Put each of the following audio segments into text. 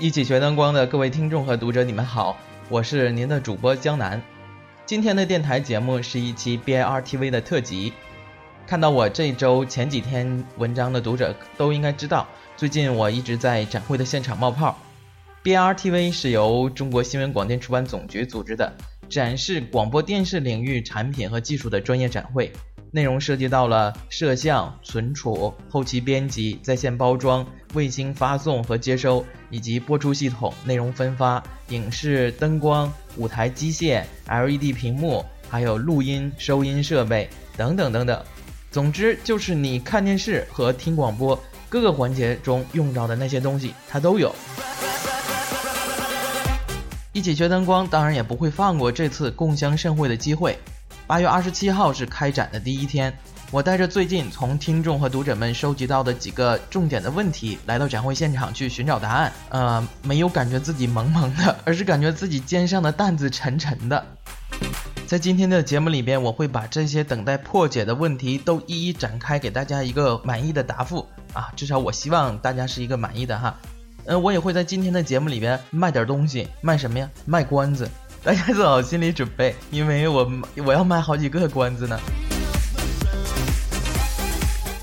一起学灯光的各位听众和读者，你们好，我是您的主播江南。今天的电台节目是一期 BRTV 的特辑。看到我这周前几天文章的读者都应该知道，最近我一直在展会的现场冒泡。BRTV 是由中国新闻广电出版总局组织的，展示广播电视领域产品和技术的专业展会。内容涉及到了摄像、存储、后期编辑、在线包装、卫星发送和接收，以及播出系统、内容分发、影视灯光、舞台机械、LED 屏幕，还有录音、收音设备等等等等。总之，就是你看电视和听广播各个环节中用到的那些东西，它都有。一起学灯光，当然也不会放过这次共襄盛会的机会。八月二十七号是开展的第一天，我带着最近从听众和读者们收集到的几个重点的问题，来到展会现场去寻找答案。呃，没有感觉自己萌萌的，而是感觉自己肩上的担子沉沉的。在今天的节目里边，我会把这些等待破解的问题都一一展开，给大家一个满意的答复啊！至少我希望大家是一个满意的哈。嗯，我也会在今天的节目里边卖点东西，卖什么呀？卖关子。大家做好心理准备，因为我我要卖好几个关子呢。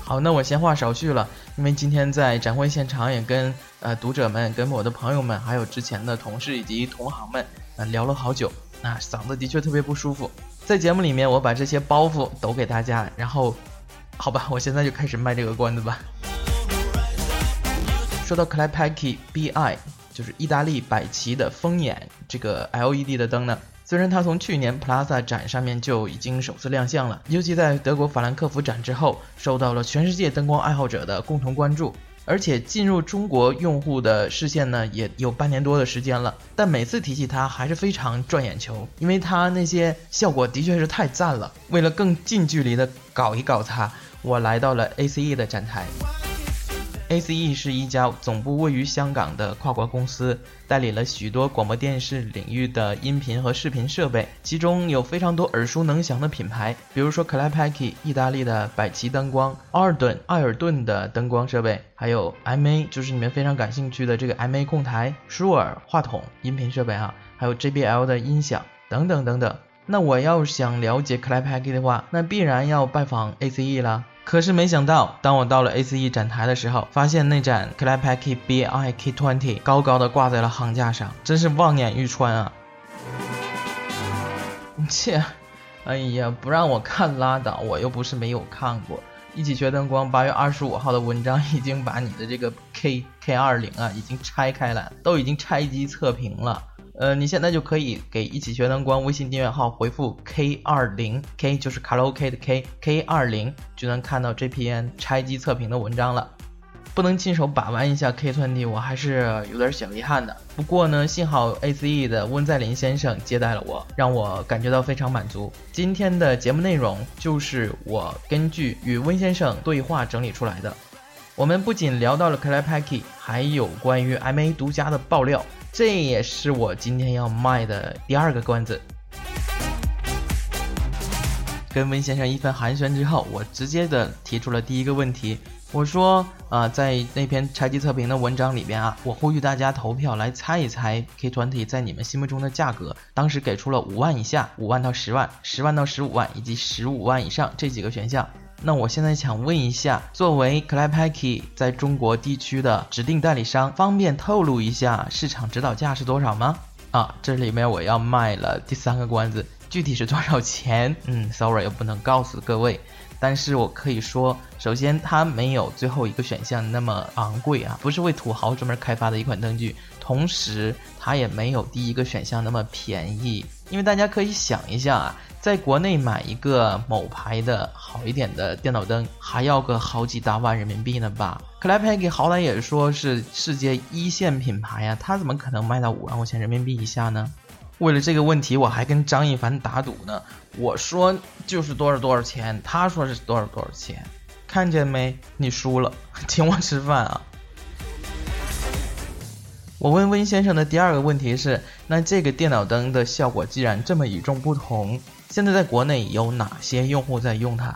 好，那我闲话少叙了，因为今天在展会现场也跟呃读者们、跟我的朋友们，还有之前的同事以及同行们呃聊了好久，那嗓子的确特别不舒服。在节目里面，我把这些包袱抖给大家，然后，好吧，我现在就开始卖这个关子吧。说到 c l a p a k i BI。就是意大利百奇的风眼这个 LED 的灯呢，虽然它从去年 Plaza 展上面就已经首次亮相了，尤其在德国法兰克福展之后，受到了全世界灯光爱好者的共同关注，而且进入中国用户的视线呢，也有半年多的时间了。但每次提起它，还是非常赚眼球，因为它那些效果的确是太赞了。为了更近距离的搞一搞它，我来到了 ACE 的展台。ACE 是一家总部位于香港的跨国公司，代理了许多广播电视领域的音频和视频设备，其中有非常多耳熟能详的品牌，比如说 Clapacki 意大利的百奇灯光、奥尔顿艾尔顿的灯光设备，还有 MA，就是你们非常感兴趣的这个 MA 控台、舒尔话筒音频设备哈，还有 JBL 的音响等等等等。那我要想了解 Clapacki 的话，那必然要拜访 ACE 了。可是没想到，当我到了 ACE 展台的时候，发现那盏 c l a p a k i BI K20 高高的挂在了行架上，真是望眼欲穿啊！切，哎呀，不让我看拉倒，我又不是没有看过。一起学灯光八月二十五号的文章已经把你的这个 K K20 啊，已经拆开了，都已经拆机测评了。呃，你现在就可以给一起学灯光微信订阅号回复 K 二零 K 就是卡拉 OK 的 K K 二零，就能看到这篇拆机测评的文章了。不能亲手把玩一下 K 团体，我还是有点小遗憾的。不过呢，幸好 ACE 的温在林先生接待了我，让我感觉到非常满足。今天的节目内容就是我根据与温先生对话整理出来的。我们不仅聊到了 c l a p a k i 还有关于 MA 独家的爆料。这也是我今天要卖的第二个关子。跟温先生一番寒暄之后，我直接的提出了第一个问题。我说啊，在那篇拆机测评的文章里边啊，我呼吁大家投票来猜一猜 K 团体在你们心目中的价格。当时给出了五万以下、五万到十万、十万到十五万以及十五万以上这几个选项。那我现在想问一下，作为 c l a p a k i 在中国地区的指定代理商，方便透露一下市场指导价是多少吗？啊，这里面我要卖了第三个关子，具体是多少钱？嗯，sorry，又不能告诉各位，但是我可以说，首先它没有最后一个选项那么昂贵啊，不是为土豪专门开发的一款灯具，同时它也没有第一个选项那么便宜，因为大家可以想一下啊。在国内买一个某牌的好一点的电脑灯，还要个好几大万人民币呢吧 c l a p a k 好歹也说是世界一线品牌呀，它怎么可能卖到五万块钱人民币以下呢？为了这个问题，我还跟张一凡打赌呢。我说就是多少多少钱，他说是多少多少钱，看见没？你输了，请我吃饭啊！我问温先生的第二个问题是：那这个电脑灯的效果既然这么与众不同？现在在国内有哪些用户在用它？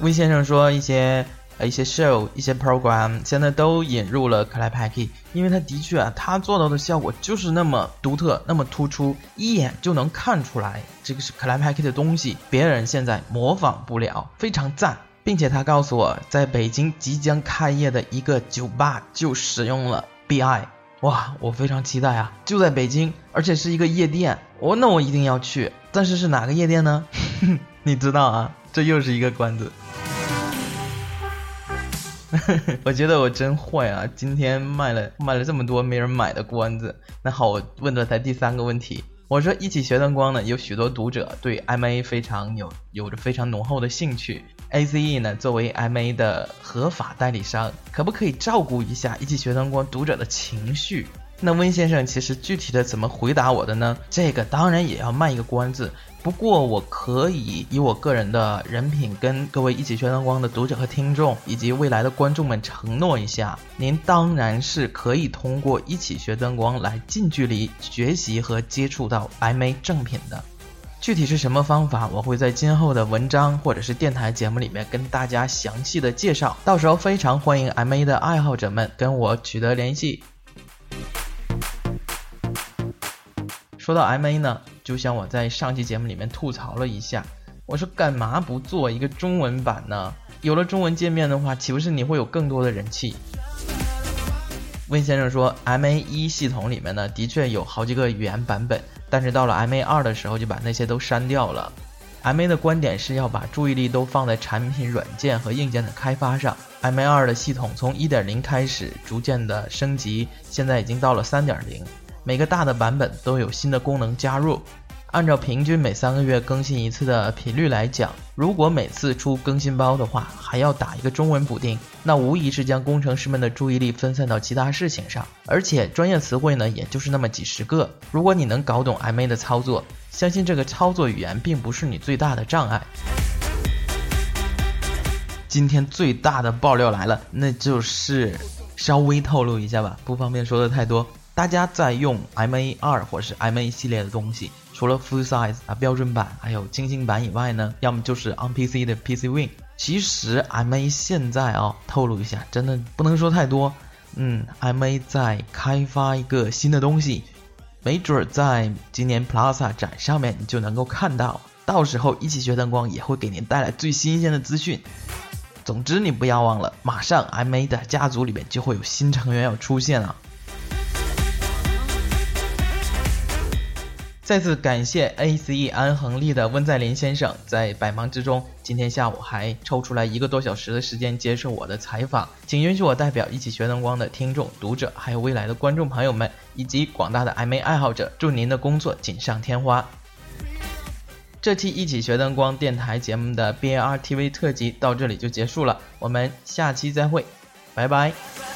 温先生说，一些呃一些 show、一些 program，现在都引入了 Clapacky，因为它的确啊，它做到的效果就是那么独特、那么突出，一眼就能看出来这个是 Clapacky 的东西，别人现在模仿不了，非常赞。并且他告诉我，在北京即将开业的一个酒吧就使用了 BI，哇，我非常期待啊！就在北京，而且是一个夜店，我那我一定要去。但是是哪个夜店呢？你知道啊？这又是一个关子。我觉得我真坏啊！今天卖了卖了这么多没人买的关子。那好，我问的才第三个问题。我说一起学灯光呢，有许多读者对 MA 非常有有着非常浓厚的兴趣。ACE 呢，作为 MA 的合法代理商，可不可以照顾一下一起学灯光读者的情绪？那温先生其实具体的怎么回答我的呢？这个当然也要卖一个关子。不过我可以以我个人的人品跟各位一起学灯光的读者和听众，以及未来的观众们承诺一下，您当然是可以通过一起学灯光来近距离学习和接触到 MA 正品的。具体是什么方法，我会在今后的文章或者是电台节目里面跟大家详细的介绍。到时候非常欢迎 MA 的爱好者们跟我取得联系。说到 MA 呢，就像我在上期节目里面吐槽了一下，我说干嘛不做一个中文版呢？有了中文界面的话，岂不是你会有更多的人气？温先生说，MA 一系统里面呢，的确有好几个语言版本，但是到了 MA 二的时候就把那些都删掉了。MA 的观点是要把注意力都放在产品软件和硬件的开发上。MA 二的系统从1.0开始逐渐的升级，现在已经到了3.0。每个大的版本都有新的功能加入。按照平均每三个月更新一次的频率来讲，如果每次出更新包的话，还要打一个中文补丁，那无疑是将工程师们的注意力分散到其他事情上。而且专业词汇呢，也就是那么几十个。如果你能搞懂 MA 的操作，相信这个操作语言并不是你最大的障碍。今天最大的爆料来了，那就是稍微透露一下吧，不方便说的太多。大家在用 MA 二或是 MA 系列的东西，除了 Full Size 啊标准版还有精心版以外呢，要么就是 On PC 的 PC Win。其实 MA 现在啊，透露一下，真的不能说太多。嗯，MA 在开发一个新的东西，没准在今年 Plaza 展上面你就能够看到。到时候一起学灯光也会给您带来最新鲜的资讯。总之，你不要忘了，马上 MA 的家族里面就会有新成员要出现了。再次感谢 ACE 安恒利的温在林先生，在百忙之中，今天下午还抽出来一个多小时的时间接受我的采访，请允许我代表一起学灯光的听众、读者，还有未来的观众朋友们，以及广大的 MA 爱好者，祝您的工作锦上添花。这期一起学灯光电台节目的 BAR TV 特辑到这里就结束了，我们下期再会，拜拜。